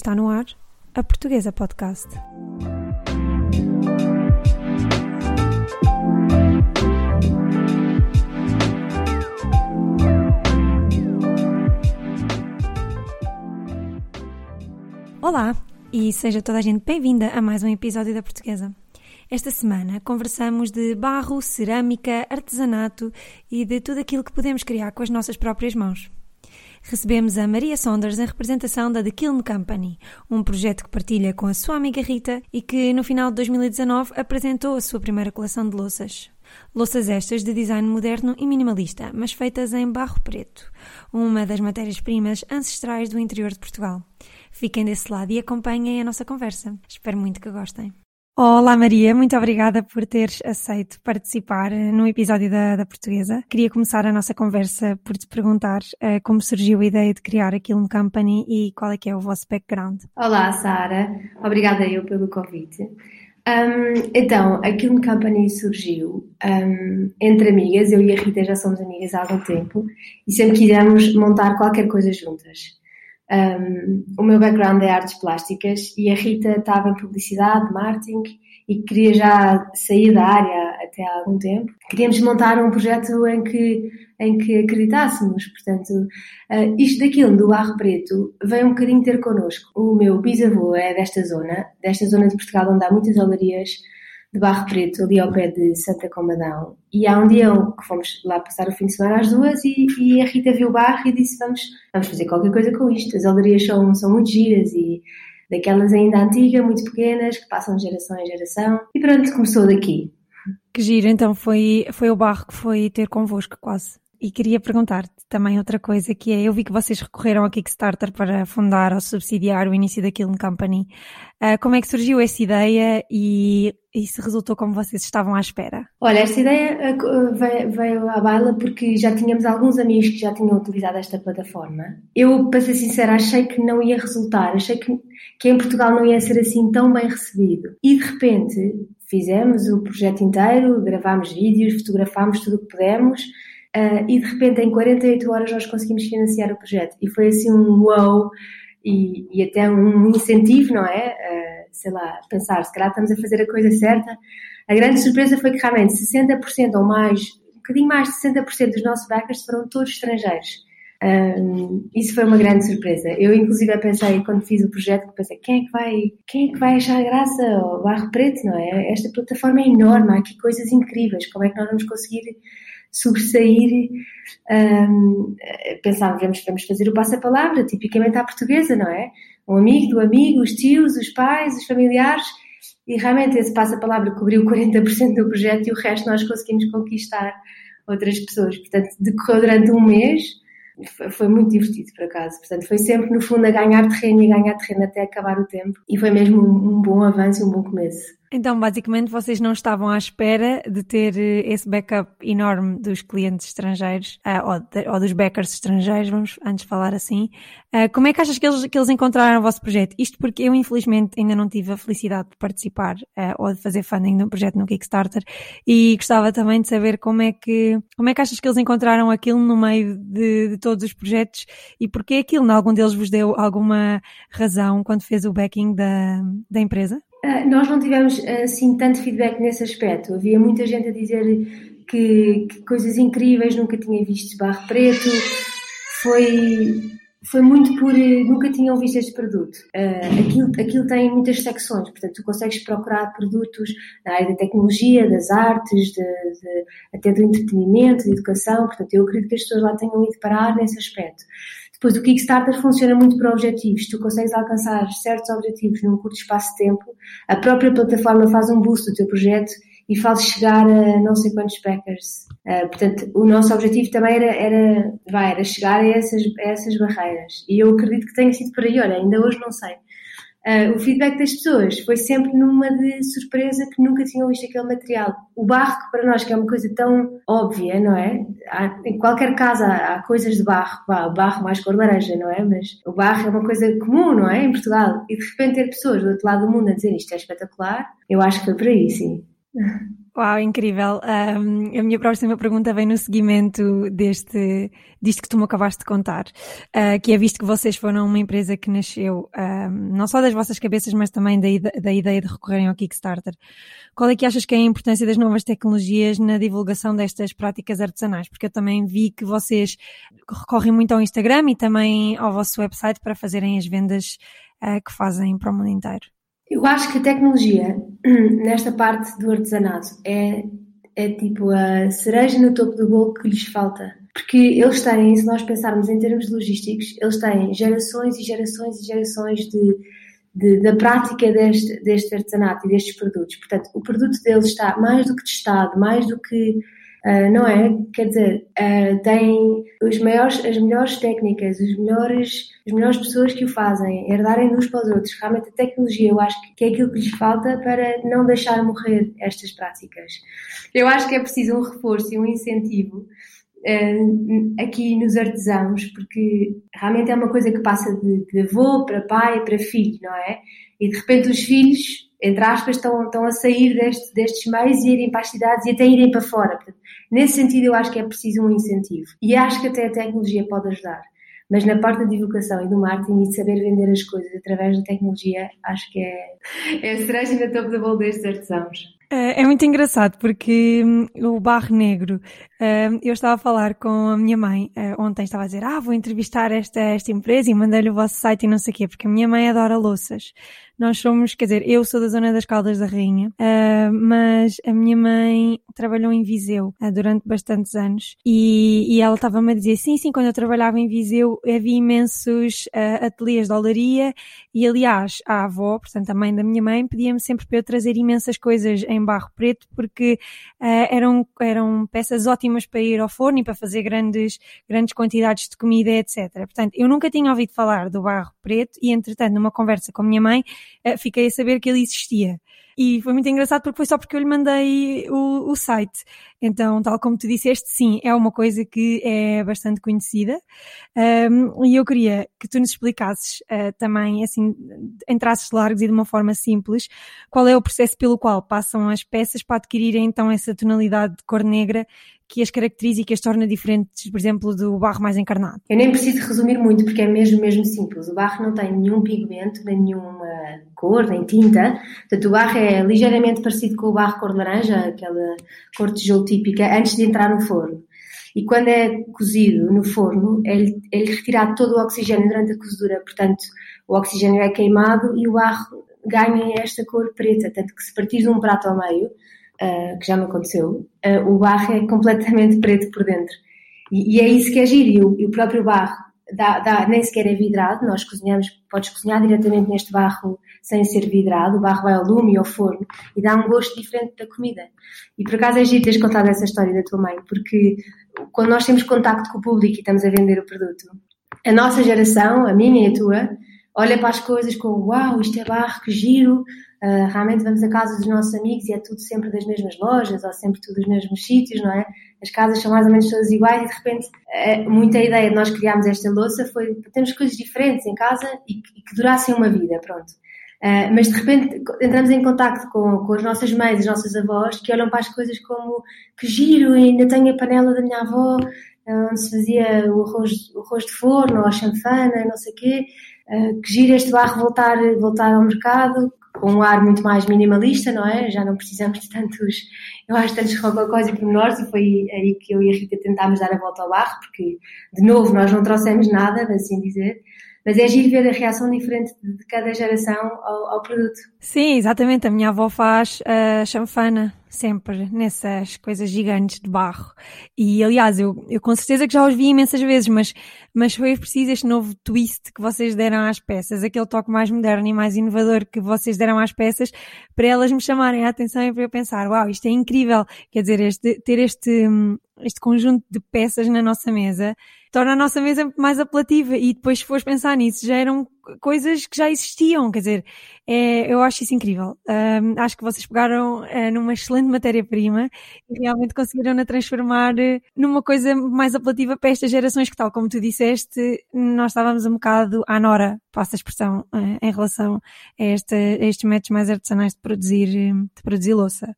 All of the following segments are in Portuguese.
Está no ar a Portuguesa Podcast. Olá e seja toda a gente bem-vinda a mais um episódio da Portuguesa. Esta semana conversamos de barro, cerâmica, artesanato e de tudo aquilo que podemos criar com as nossas próprias mãos. Recebemos a Maria Saunders em representação da The Kiln Company, um projeto que partilha com a sua amiga Rita e que no final de 2019 apresentou a sua primeira coleção de louças. Louças estas de design moderno e minimalista, mas feitas em barro preto, uma das matérias-primas ancestrais do interior de Portugal. Fiquem desse lado e acompanhem a nossa conversa. Espero muito que gostem. Olá Maria, muito obrigada por teres aceito participar no episódio da, da Portuguesa. Queria começar a nossa conversa por te perguntar uh, como surgiu a ideia de criar a Kiln Company e qual é que é o vosso background. Olá Sara, obrigada eu pelo convite. Um, então, a Kiln Company surgiu um, entre amigas, eu e a Rita já somos amigas há algum tempo e sempre quisemos montar qualquer coisa juntas. Um, o meu background é artes plásticas e a Rita estava em publicidade, marketing e queria já sair da área até há algum tempo. Queríamos montar um projeto em que, em que acreditássemos. Portanto, uh, isto daquilo do Barro Preto veio um bocadinho ter connosco. O meu bisavô é desta zona, desta zona de Portugal onde há muitas olarias de Barro Preto, ali ao pé de Santa Comadão. E há um dia que fomos lá passar o fim de semana às duas e, e a Rita viu o barro e disse: vamos, vamos fazer qualquer coisa com isto. As alderias são, são muito giras e daquelas ainda antigas, muito pequenas, que passam de geração em geração. E pronto, começou daqui. Que giro, então foi, foi o barro que foi ter convosco quase. E queria perguntar-te também outra coisa, que é, eu vi que vocês recorreram ao Kickstarter para fundar ou subsidiar o início da Kiln Company. Uh, como é que surgiu essa ideia e, e se resultou como vocês estavam à espera? Olha, esta ideia uh, veio, veio à baila porque já tínhamos alguns amigos que já tinham utilizado esta plataforma. Eu, para ser sincera, achei que não ia resultar, achei que, que em Portugal não ia ser assim tão bem recebido. E de repente fizemos o projeto inteiro, gravámos vídeos, fotografámos tudo o que pudemos Uh, e de repente em 48 horas nós conseguimos financiar o projeto. E foi assim um wow e, e até um incentivo, não é? Uh, sei lá, pensar, se calhar estamos a fazer a coisa certa. A grande surpresa foi que realmente 60% ou mais, um bocadinho mais de 60% dos nossos backers foram todos estrangeiros. Um, isso foi uma grande surpresa. Eu, inclusive, pensei, quando fiz o projeto, pensei, quem é que vai, quem é que vai achar graça ao Barro Preto, não é? Esta plataforma é enorme, há aqui coisas incríveis, como é que nós vamos conseguir sobressair, um, pensávamos, vamos, vamos fazer o passa-palavra, tipicamente à portuguesa, não é? Um amigo do amigo, os tios, os pais, os familiares, e realmente esse passa-palavra cobriu 40% do projeto e o resto nós conseguimos conquistar outras pessoas. Portanto, decorreu durante um mês, foi muito divertido por acaso. Portanto, foi sempre no fundo a ganhar terreno e ganhar terreno até acabar o tempo. E foi mesmo um bom avanço e um bom começo. Então, basicamente, vocês não estavam à espera de ter eh, esse backup enorme dos clientes estrangeiros, uh, ou, de, ou, dos backers estrangeiros, vamos antes falar assim. Uh, como é que achas que eles, que eles encontraram o vosso projeto? Isto porque eu, infelizmente, ainda não tive a felicidade de participar uh, ou de fazer funding de um projeto no Kickstarter e gostava também de saber como é que, como é que achas que eles encontraram aquilo no meio de, de todos os projetos e porque aquilo, algum deles vos deu alguma razão quando fez o backing da, da empresa? Uh, nós não tivemos assim tanto feedback nesse aspecto. Havia muita gente a dizer que, que coisas incríveis, nunca tinha visto barro preto. Foi, foi muito por nunca tinham visto este produto. Uh, aquilo, aquilo tem muitas secções, portanto, tu consegues procurar produtos na área da tecnologia, das artes, de, de, até do entretenimento, da educação. Portanto, eu acredito que as pessoas lá tenham ido parar nesse aspecto. Depois, o Kickstarter funciona muito para objetivos. Tu consegues alcançar certos objetivos num curto espaço de tempo. A própria plataforma faz um boost do teu projeto e faz chegar a não sei quantos backers. Uh, portanto, o nosso objetivo também era, era, vai, era chegar a essas, a essas barreiras. E eu acredito que tenha sido por aí. Olha, ainda hoje não sei. Uh, o feedback das pessoas foi sempre numa de surpresa que nunca tinham visto aquele material. O barro, para nós que é uma coisa tão óbvia, não é? Há, em qualquer casa há, coisas de barro, o barro mais cor laranja, não é? Mas o barro é uma coisa comum, não é? Em Portugal. E de repente ter pessoas do outro lado do mundo a dizer isto é espetacular, eu acho que foi por aí, sim. Uau, incrível. Um, a minha próxima pergunta vem no seguimento deste, disto que tu me acabaste de contar, uh, que é visto que vocês foram uma empresa que nasceu um, não só das vossas cabeças, mas também da, da ideia de recorrerem ao Kickstarter. Qual é que achas que é a importância das novas tecnologias na divulgação destas práticas artesanais? Porque eu também vi que vocês recorrem muito ao Instagram e também ao vosso website para fazerem as vendas uh, que fazem para o mundo inteiro. Eu acho que a tecnologia, nesta parte do artesanato, é, é tipo a cereja no topo do bolo que lhes falta. Porque eles têm, se nós pensarmos em termos logísticos, eles têm gerações e gerações e gerações de, de, da prática deste, deste artesanato e destes produtos. Portanto, o produto deles está mais do que testado, mais do que Uh, não é? Quer dizer, uh, tem os maiores, as melhores técnicas, os melhores, as melhores pessoas que o fazem, herdarem uns para os outros. Realmente a tecnologia, eu acho que é aquilo que lhes falta para não deixar morrer estas práticas. Eu acho que é preciso um reforço e um incentivo uh, aqui nos artesãos, porque realmente é uma coisa que passa de, de avô para pai para filho, não é? E de repente os filhos entre aspas, estão, estão a sair deste, destes meios e irem para as cidades e até irem para fora. Portanto, nesse sentido, eu acho que é preciso um incentivo. E acho que até a tecnologia pode ajudar. Mas na parte da divulgação e do marketing e de saber vender as coisas através da tecnologia, acho que é, é a cereja na topo da bola destes artesãos. É, é muito engraçado porque hum, o barro negro, hum, eu estava a falar com a minha mãe eh, ontem, estava a dizer, ah, vou entrevistar esta, esta empresa e mandei-lhe o vosso site e não sei o quê, porque a minha mãe adora louças. Nós somos, quer dizer, eu sou da zona das Caldas da Rainha, uh, mas a minha mãe trabalhou em Viseu uh, durante bastantes anos e, e ela estava-me a dizer, sim, sim, quando eu trabalhava em Viseu havia imensos uh, ateliês de olaria e aliás a avó, portanto a mãe da minha mãe, pedia-me sempre para eu trazer imensas coisas em barro preto porque eram, eram peças ótimas para ir ao forno e para fazer grandes, grandes quantidades de comida, etc. Portanto, eu nunca tinha ouvido falar do barro preto e entretanto numa conversa com a minha mãe fiquei a saber que ele existia. E foi muito engraçado porque foi só porque eu lhe mandei o, o site. Então, tal como tu disseste, sim, é uma coisa que é bastante conhecida. Um, e eu queria que tu nos explicasses uh, também, assim, em traços largos e de uma forma simples, qual é o processo pelo qual passam as peças para adquirirem então essa tonalidade de cor negra que as caracteriza e que as torna diferentes, por exemplo, do barro mais encarnado? Eu nem preciso resumir muito porque é mesmo, mesmo simples. O barro não tem nenhum pigmento, nem nenhuma cor, nem tinta. Portanto, o barro é ligeiramente parecido com o barro cor laranja, aquela cor tijolo típica, antes de entrar no forno. E quando é cozido no forno, é-lhe é retirado todo o oxigênio durante a cozedura. Portanto, o oxigênio é queimado e o barro ganha esta cor preta. Tanto que se partir de um prato ao meio, uh, que já me aconteceu, uh, o barro é completamente preto por dentro. E, e é isso que é giro. E o, e o próprio barro dá, dá, nem sequer é vidrado. Nós cozinhamos, podes cozinhar diretamente neste barro sem ser vidrado. O barro vai ao lume e ao forno e dá um gosto diferente da comida. E por acaso é giro teres contado essa história da tua mãe, porque quando nós temos contacto com o público e estamos a vender o produto, a nossa geração, a minha e a tua, olha para as coisas com uau, isto é barro, que giro, Uh, realmente vamos a casa dos nossos amigos e é tudo sempre das mesmas lojas ou sempre tudo dos mesmos sítios, não é? As casas são mais ou menos todas iguais e de repente uh, muita ideia de nós criarmos esta louça foi termos coisas diferentes em casa e que, e que durassem uma vida, pronto. Uh, mas de repente entramos em contato com, com as nossas mães, as nossas avós, que olham para as coisas como que giro, ainda tenho a panela da minha avó, onde se fazia o arroz, o arroz de forno ou a chanfana, não sei o quê, uh, que giro este barro voltar, voltar ao mercado, com um ar muito mais minimalista, não é? Já não precisamos de tantos, eu acho, tantos rococós e pormenores e foi aí que eu e a Rita tentámos dar a volta ao barro, porque, de novo, nós não trouxemos nada, assim dizer, mas é giro ver a reação diferente de cada geração ao, ao produto. Sim, exatamente. A minha avó faz uh, chanfana sempre nessas coisas gigantes de barro. E aliás, eu, eu com certeza que já os vi imensas vezes, mas, mas foi preciso este novo twist que vocês deram às peças, aquele toque mais moderno e mais inovador que vocês deram às peças para elas me chamarem a atenção e para eu pensar, uau, isto é incrível. Quer dizer, este, ter este, este conjunto de peças na nossa mesa torna a nossa mesa mais apelativa. E depois se fores pensar nisso, já eram coisas que já existiam, quer dizer, é, eu acho isso incrível. Um, acho que vocês pegaram uh, numa excelente matéria-prima e realmente conseguiram-na transformar uh, numa coisa mais apelativa para estas gerações que, tal como tu disseste, nós estávamos um bocado à nora, passa a expressão, uh, em relação a, esta, a, estes métodos mais artesanais de produzir, de produzir louça.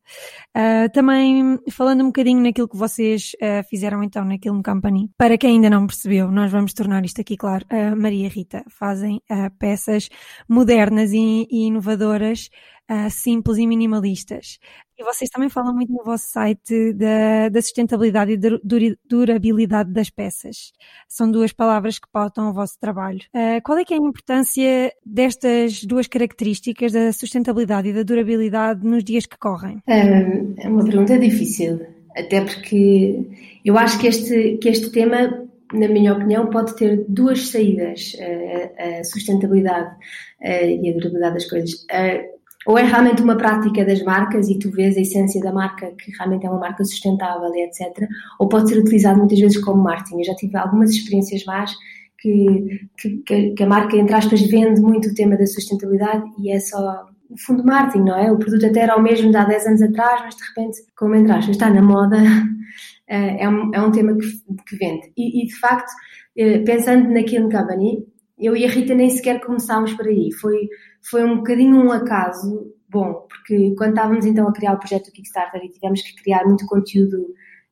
também, falando um bocadinho naquilo que vocês fizeram então na Kiln Company, para quem ainda não percebeu, nós vamos tornar isto aqui claro, a Maria Rita fazem peças modernas e, e inovadoras, uh, simples e minimalistas. E vocês também falam muito no vosso site da, da sustentabilidade e da durabilidade das peças. São duas palavras que pautam o vosso trabalho. Uh, qual é que é a importância destas duas características, da sustentabilidade e da durabilidade, nos dias que correm? É uma pergunta difícil, até porque eu acho que este, que este tema na minha opinião, pode ter duas saídas, a sustentabilidade e a durabilidade das coisas. Ou é realmente uma prática das marcas e tu vês a essência da marca, que realmente é uma marca sustentável e etc. Ou pode ser utilizado muitas vezes como marketing. Eu já tive algumas experiências más que, que, que a marca, entre aspas, vende muito o tema da sustentabilidade e é só no fundo marketing, não é? O produto até era o mesmo de há 10 anos atrás, mas de repente, como entre aspas, está na moda, é, é um, é um tema que, que vende. E, e, de facto, eh, pensando naquilo Company, eu e a Rita nem sequer começámos por aí. Foi, foi um bocadinho um acaso bom, porque quando estávamos então a criar o projeto do Kickstarter e tivemos que criar muito conteúdo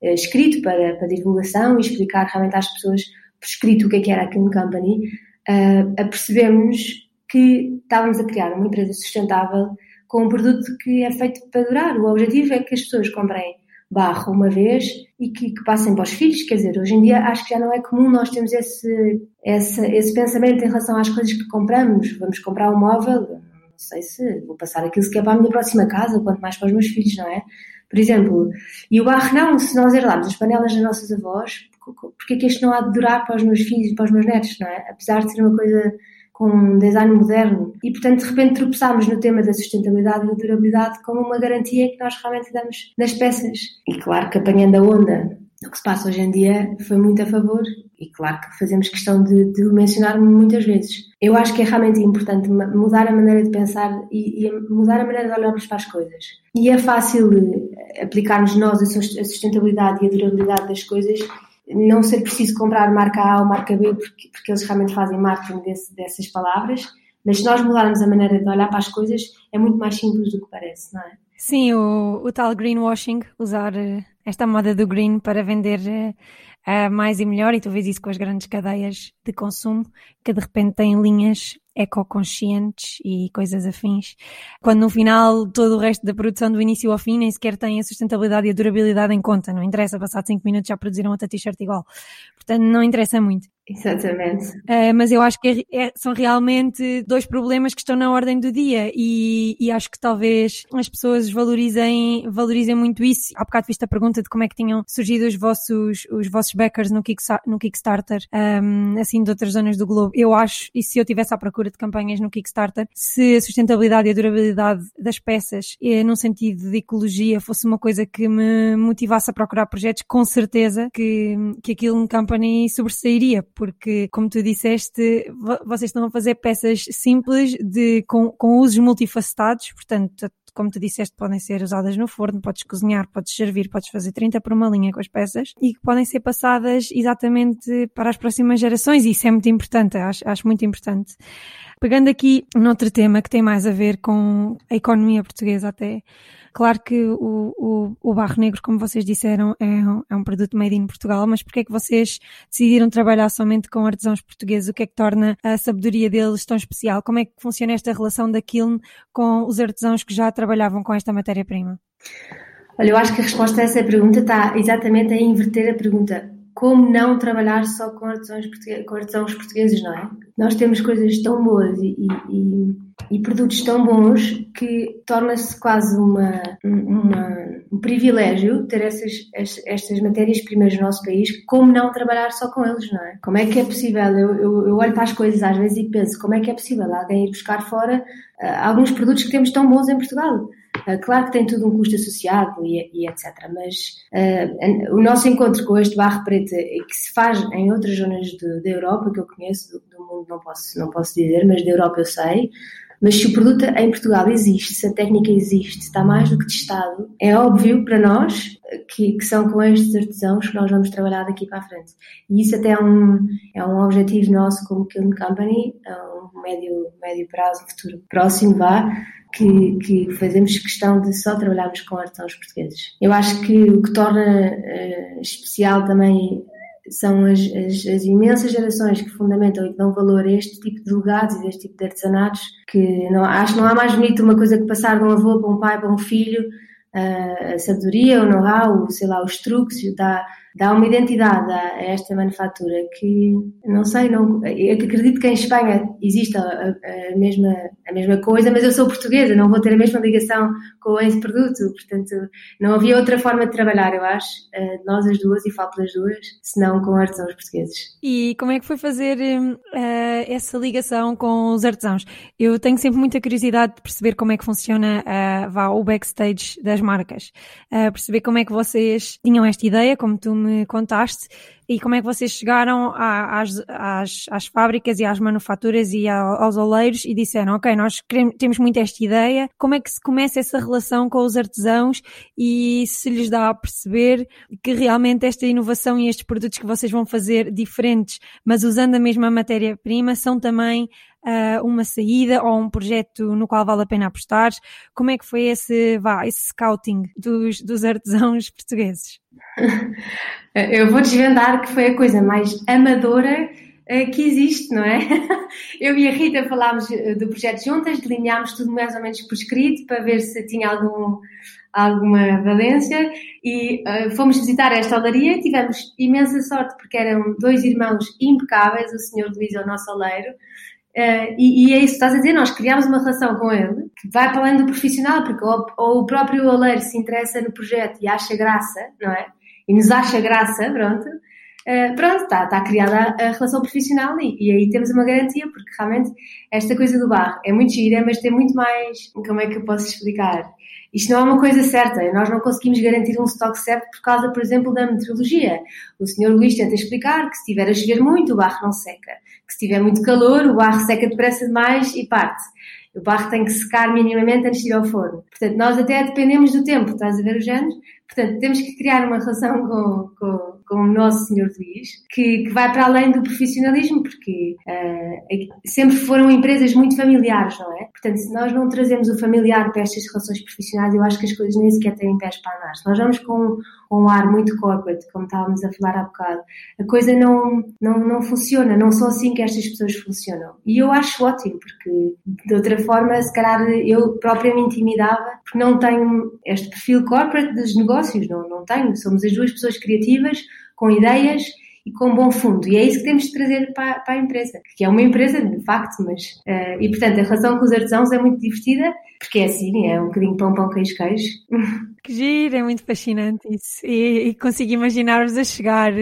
eh, escrito para, para divulgação e explicar realmente às pessoas por escrito o que, é que era a Kiln Company, uh, apercebemos que estávamos a criar uma empresa sustentável com um produto que é feito para durar. O objetivo é que as pessoas comprem barro uma vez e que, que, passem para os filhos. Quer dizer, hoje em dia acho que já não é comum nós termos esse, esse, esse pensamento em relação às coisas que compramos. Vamos comprar um móvel, não sei se vou passar aquilo sequer para a minha próxima casa, quanto mais para os meus filhos, não é? Por exemplo, e o barro não, se nós herdarmos as panelas das nossas avós, porque é que isto não há de durar para os meus filhos e para os meus netos, não é? Apesar de ser uma coisa com um design moderno e, portanto, de repente tropeçámos no tema da sustentabilidade e da durabilidade como uma garantia que nós realmente damos nas peças. E claro que apanhando a onda do que se passa hoje em dia foi muito a favor e claro que fazemos questão de, de mencionar muitas vezes. Eu acho que é realmente importante mudar a maneira de pensar e, e mudar a maneira de olharmos para as coisas. E é fácil aplicarmos nós a sustentabilidade e a durabilidade das coisas não ser preciso comprar marca A ou marca B, porque, porque eles realmente fazem marketing desse, dessas palavras, mas se nós mudarmos a maneira de olhar para as coisas, é muito mais simples do que parece, não é? Sim, o, o tal greenwashing, usar eh, esta moda do green para vender uh, mais e melhor, e tu vês isso com as grandes cadeias de consumo, que de repente têm linhas ecoconscientes e coisas afins, quando no final todo o resto da produção do início ao fim nem sequer tem a sustentabilidade e a durabilidade em conta, não interessa, passado 5 minutos já produziram outra t-shirt igual, portanto não interessa muito. Exatamente. Uh, mas eu acho que é, é, são realmente dois problemas que estão na ordem do dia e, e, acho que talvez as pessoas valorizem, valorizem muito isso. Há bocado viste a pergunta de como é que tinham surgido os vossos, os vossos backers no, no Kickstarter, um, assim de outras zonas do globo. Eu acho, e se eu tivesse à procura de campanhas no Kickstarter, se a sustentabilidade e a durabilidade das peças, e num sentido de ecologia, fosse uma coisa que me motivasse a procurar projetos, com certeza que, que aquilo company sobressairia porque, como tu disseste, vocês estão a fazer peças simples de, com, com usos multifacetados, portanto, como tu disseste, podem ser usadas no forno, podes cozinhar, podes servir, podes fazer 30 por uma linha com as peças e que podem ser passadas exatamente para as próximas gerações e isso é muito importante, acho, acho muito importante. Pegando aqui noutro tema que tem mais a ver com a economia portuguesa até, Claro que o, o, o barro negro, como vocês disseram, é um, é um produto made in Portugal, mas porquê é que vocês decidiram trabalhar somente com artesãos portugueses? O que é que torna a sabedoria deles tão especial? Como é que funciona esta relação da Kiln com os artesãos que já trabalhavam com esta matéria-prima? Olha, eu acho que a resposta a essa pergunta está exatamente a inverter a pergunta. Como não trabalhar só com artesãos, portugueses, com artesãos portugueses, não é? Nós temos coisas tão boas e, e, e produtos tão bons que torna-se quase uma, uma, um privilégio ter essas, estas matérias-primas no nosso país, como não trabalhar só com eles, não é? Como é que é possível? Eu, eu, eu olho para as coisas às vezes e penso, como é que é possível alguém ir buscar fora uh, alguns produtos que temos tão bons em Portugal? Uh, claro que tem tudo um custo associado e, e etc. Mas uh, o nosso encontro com este barro preto, que se faz em outras zonas da Europa, que eu conheço, do, do, mundo não posso, não posso dizer, mas da Europa eu sei, mas se o produto em Portugal existe, se a técnica existe, está mais do que testado, é óbvio para nós que, que, são com estes artesãos que nós vamos trabalhar daqui para a frente. E isso até é um, é um objetivo nosso como Kiln Company, a um médio, médio prazo, futuro próximo, vá, que, que, fazemos questão de só trabalharmos com artesãos portugueses. Eu acho que o que torna uh, especial também são as, as, as, imensas gerações que fundamentam e que dão valor a este tipo de legados e deste tipo de artesanatos, que não, acho que não há mais bonito uma coisa que passar de um avô para um pai para um filho, a sabedoria, o know-how, sei lá, os truques, dá, dá uma identidade a, esta manufatura que, não sei, não, acredito que em Espanha existe a, a, mesma, a mesma coisa, mas eu sou portuguesa, não vou ter a mesma ligação com esse produto, portanto, não havia outra forma de trabalhar, eu acho, uh, nós as duas, e falo pelas duas, senão com artesãos portugueses. E como é que foi fazer uh, essa ligação com os artesãos? Eu tenho sempre muita curiosidade de perceber como é que funciona uh, vá, o backstage das marcas, perceber como é que vocês tinham esta ideia, como tu me contaste, e como é que vocês chegaram às, às, às fábricas e às manufaturas e aos oleiros e disseram, ok, nós queremos, temos muito esta ideia, como é que se começa essa relação com os artesãos e se lhes dá a perceber que realmente esta inovação e estes produtos que vocês vão fazer diferentes, mas usando a mesma matéria-prima, são também uh, uma saída ou um projeto no qual vale a pena apostar? Como é que foi esse, vá, esse scouting dos, dos artesãos portugueses? Eu vou desvendar que foi a coisa mais amadora eh, que existe, não é? Eu e a Rita falámos eh, do projeto juntas, delineámos tudo mais ou menos por escrito para ver se tinha algum, alguma valência e uh, fomos visitar esta olaria e tivemos imensa sorte porque eram dois irmãos impecáveis, o senhor Luís é o nosso oleiro, Uh, e, e, é isso que estás a dizer, nós criamos uma relação com ele que vai para além do profissional, porque ou, ou o próprio oleiro se interessa no projeto e acha graça, não é? E nos acha graça, pronto, uh, pronto, está, está criada a, a relação profissional e, e, aí temos uma garantia, porque realmente esta coisa do bar é muito gira, mas tem muito mais, como é que eu posso explicar? Isto não é uma coisa certa, nós não conseguimos garantir um estoque certo por causa, por exemplo, da meteorologia. O senhor Luís tenta explicar que se estiver a chover muito, o barro não seca. Que se tiver muito calor, o barro seca depressa demais e parte. O barro tem que secar minimamente antes de ir ao forno. Portanto, nós até dependemos do tempo, estás a ver os anos? Portanto, temos que criar uma relação com, com, com o nosso Senhor Luís, que, que vai para além do profissionalismo, porque uh, sempre foram empresas muito familiares, não é? Portanto, se nós não trazemos o familiar para estas relações profissionais, eu acho que as coisas nem sequer têm pés para andar. Se nós vamos com, com um ar muito corporate, como estávamos a falar há bocado, a coisa não, não, não funciona, não são assim que estas pessoas funcionam. E eu acho ótimo, porque de outra forma, se calhar eu própria me intimidava, porque não tenho este perfil corporate dos negócios, não, não tenho. Somos as duas pessoas criativas, com ideias e com bom fundo. E é isso que temos de trazer para, para a empresa, que é uma empresa de facto, mas. Uh, e portanto, a relação com os artesãos é muito divertida, porque é assim, é um bocadinho pão, pão, queijo, queijo. Que giro, é muito fascinante isso. E, e consigo imaginar-vos a chegar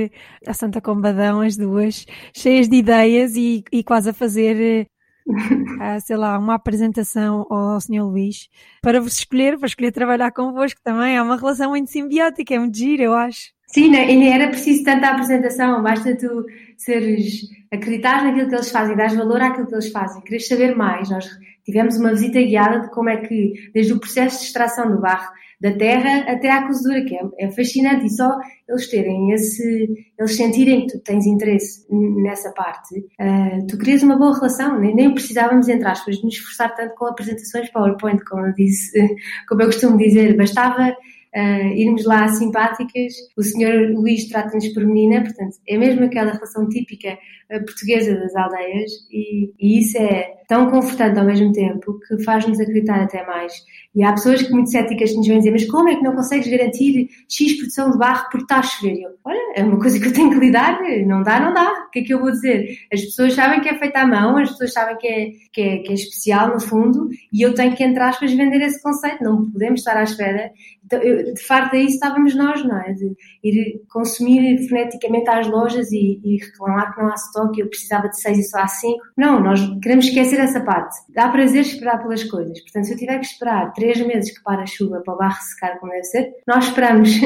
a Santa Combadão, as duas, cheias de ideias e, e quase a fazer uh, sei lá, uma apresentação ao Sr. Luís para vos escolher, para escolher trabalhar convosco também. É uma relação muito simbiótica, é muito giro, eu acho. Sim, né? e era preciso tanta apresentação, basta tu seres, acreditar naquilo que eles fazem, dar valor àquilo que eles fazem, queres saber mais. Nós tivemos uma visita guiada de como é que, desde o processo de extração do barro da terra até à cozedura, que é, é fascinante, e só eles terem esse, eles sentirem que tu tens interesse nessa parte, uh, tu crias uma boa relação, nem, nem precisávamos, entre aspas, nos esforçar tanto com apresentações PowerPoint, como eu disse, como eu costumo dizer, bastava uh, irmos lá simpáticas. O senhor Luís trata-nos por menina, portanto, é mesmo aquela relação típica uh, portuguesa das aldeias. E, e, isso é tão confortante ao mesmo tempo que faz-nos acreditar até mais. E há pessoas que muito céticas nos vêm dizer, mas como é que não consegues garantir X produção de barro porque está a chover? Eu, olha, é uma coisa que eu tenho que lidar, não dá, não dá. O que é que eu vou dizer? As pessoas sabem que é feita à mão, as pessoas sabem que é, que é, que é especial no fundo e eu tenho que, entre aspas, vender esse conceito. Não podemos estar à espera então, eu, de facto, aí estávamos nós, não é? De ir consumir freneticamente às lojas e, e reclamar que não há estoque, eu precisava de seis e só há cinco. Não, nós queremos esquecer essa parte. Dá prazer esperar pelas coisas. Portanto, se eu tiver que esperar três meses que para a chuva para o barro secar como deve ser, nós esperamos.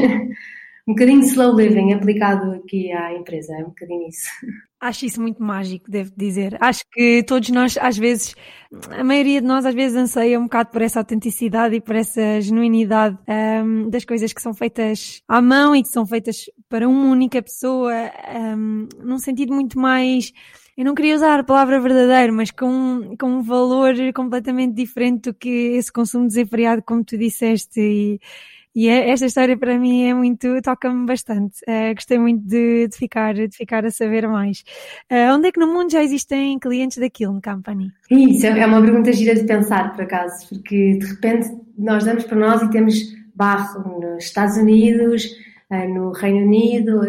um bocadinho de slow living aplicado aqui à empresa, é um bocadinho isso. Acho isso muito mágico, devo dizer. Acho que todos nós, às vezes, a maioria de nós, às vezes, anseia um bocado por essa autenticidade e por essa genuinidade um, das coisas que são feitas à mão e que são feitas para uma única pessoa, um, num sentido muito mais eu não queria usar a palavra verdadeiro, mas com, com um valor completamente diferente do que esse consumo desenfreado, como tu disseste, e, e é, esta história para mim é muito, toca-me bastante. Uh, gostei muito de, de, ficar, de ficar a saber mais. Uh, onde é que no mundo já existem clientes da Kiln Company? Isso é uma pergunta gira de pensar, por acaso, porque de repente nós damos para nós e temos barro nos Estados Unidos, uh, no Reino Unido,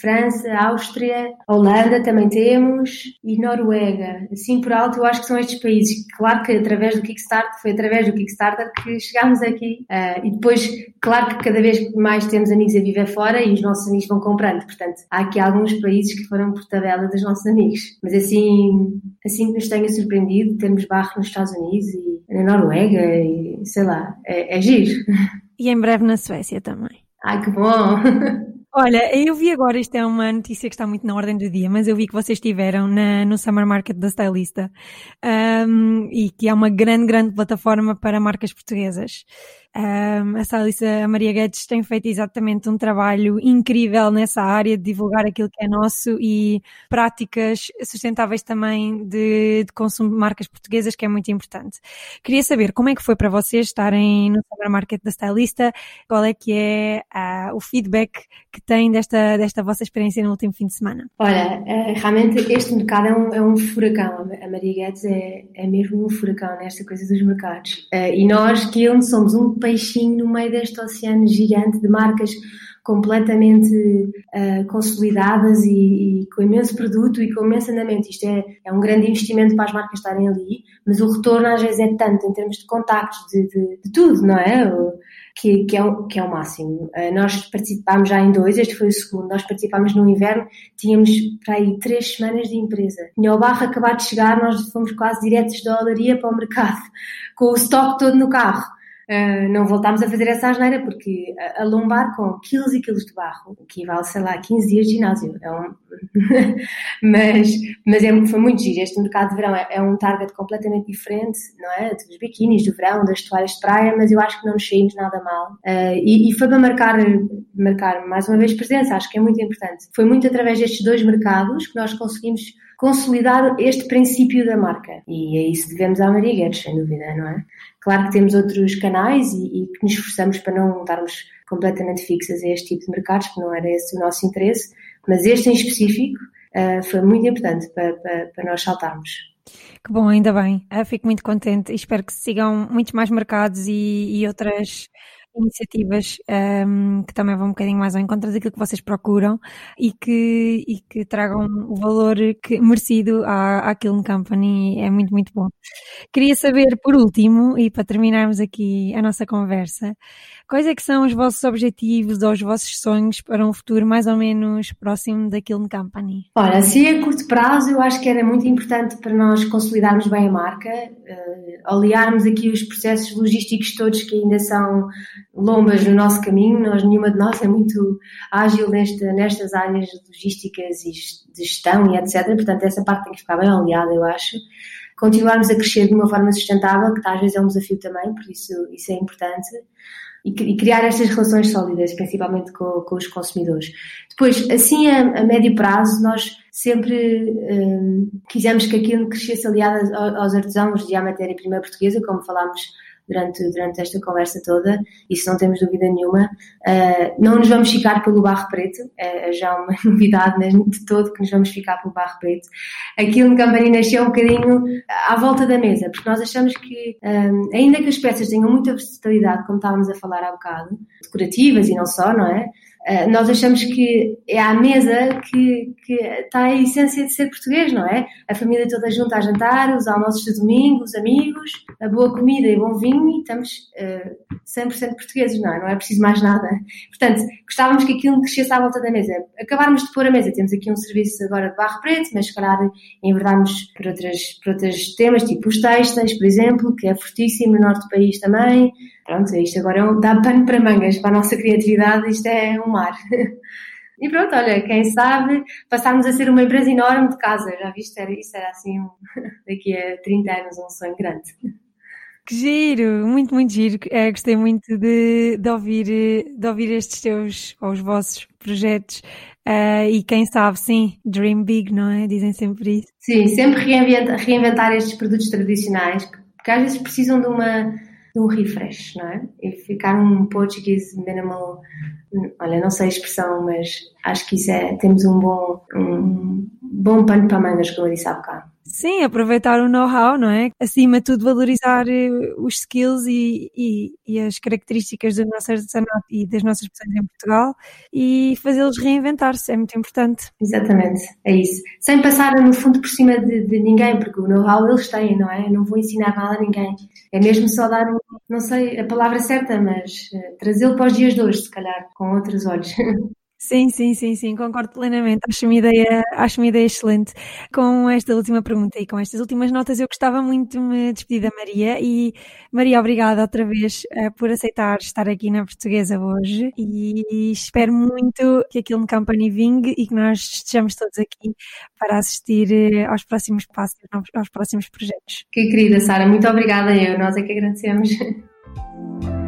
França, Áustria, Holanda também temos e Noruega. Assim por alto, eu acho que são estes países. Claro que através do Kickstarter, foi através do Kickstarter que chegámos aqui. Uh, e depois, claro que cada vez mais temos amigos a viver fora e os nossos amigos vão comprando. Portanto, há aqui alguns países que foram por tabela dos nossos amigos. Mas assim, assim que nos tenha surpreendido, temos barro nos Estados Unidos e na Noruega e sei lá, é, é giro. E em breve na Suécia também. Ai, que bom! Olha, eu vi agora, isto é uma notícia que está muito na ordem do dia, mas eu vi que vocês estiveram no Summer Market da Stylista um, e que é uma grande, grande plataforma para marcas portuguesas. Um, a stylista Maria Guedes tem feito exatamente um trabalho incrível nessa área de divulgar aquilo que é nosso e práticas sustentáveis também de, de consumo de marcas portuguesas, que é muito importante. Queria saber como é que foi para vocês estarem no Summer Market da Stylista, qual é que é uh, o feedback que têm desta, desta vossa experiência no último fim de semana? Olha, uh, realmente este mercado é um, é um furacão. A Maria Guedes é, é mesmo um furacão nesta coisa dos mercados. Uh, e nós, que somos um peixinho no meio deste oceano gigante de marcas completamente uh, consolidadas e, e, com imenso produto e com imenso andamento. Isto é, é um grande investimento para as marcas estarem ali, mas o retorno às vezes é tanto em termos de contactos, de, de, de tudo, não é? Que, que, é o, que é o máximo. Uh, nós participámos já em dois, este foi o segundo. Nós participámos no inverno, tínhamos para aí três semanas de empresa. Tinha o barro acabado de chegar, nós fomos quase diretos da olaria para o mercado, com o estoque todo no carro. Uh, não voltámos a fazer essa asneira porque a, a, lombar com quilos e quilos de barro equivale, sei lá, a 15 dias de ginásio. É um... mas mas é, foi muito giro. Este mercado de verão é, é, um target completamente diferente, não é? Dos biquínis do verão, das toalhas de praia, mas eu acho que não nos saímos nada mal. Uh, e, e, foi para marcar, marcar mais uma vez presença, acho que é muito importante. Foi muito através destes dois mercados que nós conseguimos consolidar este princípio da marca. E é isso que devemos à Maria Guedes, sem dúvida, não é? Claro que temos outros canais e, e que nos esforçamos para não estarmos completamente fixas a este tipo de mercados, porque não era esse o nosso interesse, mas este em específico uh, foi muito importante para, para, para nós saltarmos. Que bom, ainda bem. Eu fico muito contente e espero que sigam muitos mais mercados e, e outras iniciativas um, que também vão um bocadinho mais ao encontro daquilo que vocês procuram e que, e que tragam o valor que, merecido à, à Kiln Company. É muito, muito bom. Queria saber, por último, e para terminarmos aqui a nossa conversa, Quais é que são os vossos objetivos ou os vossos sonhos para um futuro mais ou menos próximo da Kiln Company? Olha, assim a curto prazo eu acho que era muito importante para nós consolidarmos bem a marca, uh, aliarmos aqui os processos logísticos todos que ainda são lombas no nosso caminho, nós, nenhuma de nós é muito ágil nesta, nestas áreas logísticas e de gestão e etc. Portanto, essa parte tem que ficar bem aliada, eu acho continuarmos a crescer de uma forma sustentável, que às vezes é um desafio também, por isso isso é importante e, criar estas relações sólidas, principalmente com, com os consumidores. Depois, assim a, a médio prazo, nós sempre um, quisemos que aquilo crescesse aliado aos artesãos de a matéria-prima portuguesa, como falámos durante, durante esta conversa toda, isso não temos dúvida nenhuma. Uh, não nos vamos ficar pelo barro preto, é, é já uma novidade mesmo de todo que nos vamos ficar pelo barro preto. Aquilo no Campari nasceu um bocadinho à volta da mesa, porque nós achamos que, um, ainda que as peças tenham muita versatilidade, como estávamos a falar há bocado, decorativas e não só, não é? Eh, nós achamos que é à mesa que, que está a essência de ser português, não é? A família toda junta a jantar, os almoços de domingo, os amigos, a boa comida e bom vinho e estamos uh, eh, 100% portugueses, não é? Não é preciso mais nada. Portanto, gostávamos que aquilo crescesse à volta da mesa. Acabarmos de pôr a mesa, temos aqui um serviço agora de barro preto, mas se calhar enverdarmos por, outras, outros temas, tipo os textos, por exemplo, que é fortíssimo no norte do país também, pronto, isto agora é um, dá pano para mangas para a nossa criatividade, isto é um mar. E pronto, olha, quem sabe passarmos a ser uma empresa enorme de casa, já viste? Era, isso era assim, um, daqui a 30 anos, um sonho grande. Que giro, muito, muito giro. É, gostei muito de, de, ouvir, de ouvir estes teus, ou os vossos projetos. Uh, e quem sabe, sim, dream big, não é? Dizem sempre isso. Sim, sempre reinventar, reinventar estes produtos tradicionais, porque às vezes precisam de uma um refresh, não é? E ficar um português minimal, olha, não sei a expressão, mas acho que isso é, temos um bom, um bom pano para mangas, como eu disse há bocado. Sim, aproveitar o know-how, não é? Acima de tudo, valorizar eh, os skills e, e, e, as características do nosso artesanato e das nossas pessoas em Portugal e fazê-los reinventar-se, é muito importante. Exatamente, é isso. Sem passar, no fundo, por cima de, de ninguém, porque o know-how eles têm, não é? Eu não vou ensinar nada a ninguém. É mesmo só dar, um, não sei a palavra certa, mas uh, trazê-lo para os dias de hoje, se calhar, com outros olhos. Sim, sim, sim, sim, concordo plenamente. Acho uma ideia, acho uma ideia excelente. Com esta última pergunta e com estas últimas notas, eu gostava muito de me despedir da Maria e Maria, obrigada outra vez uh, por aceitar estar aqui na Portuguesa hoje e espero muito que aquilo no Company vingue e que nós estejamos todos aqui para assistir uh, aos próximos passos, aos próximos projetos. Que querida Sara, muito obrigada eu, nós é que agradecemos.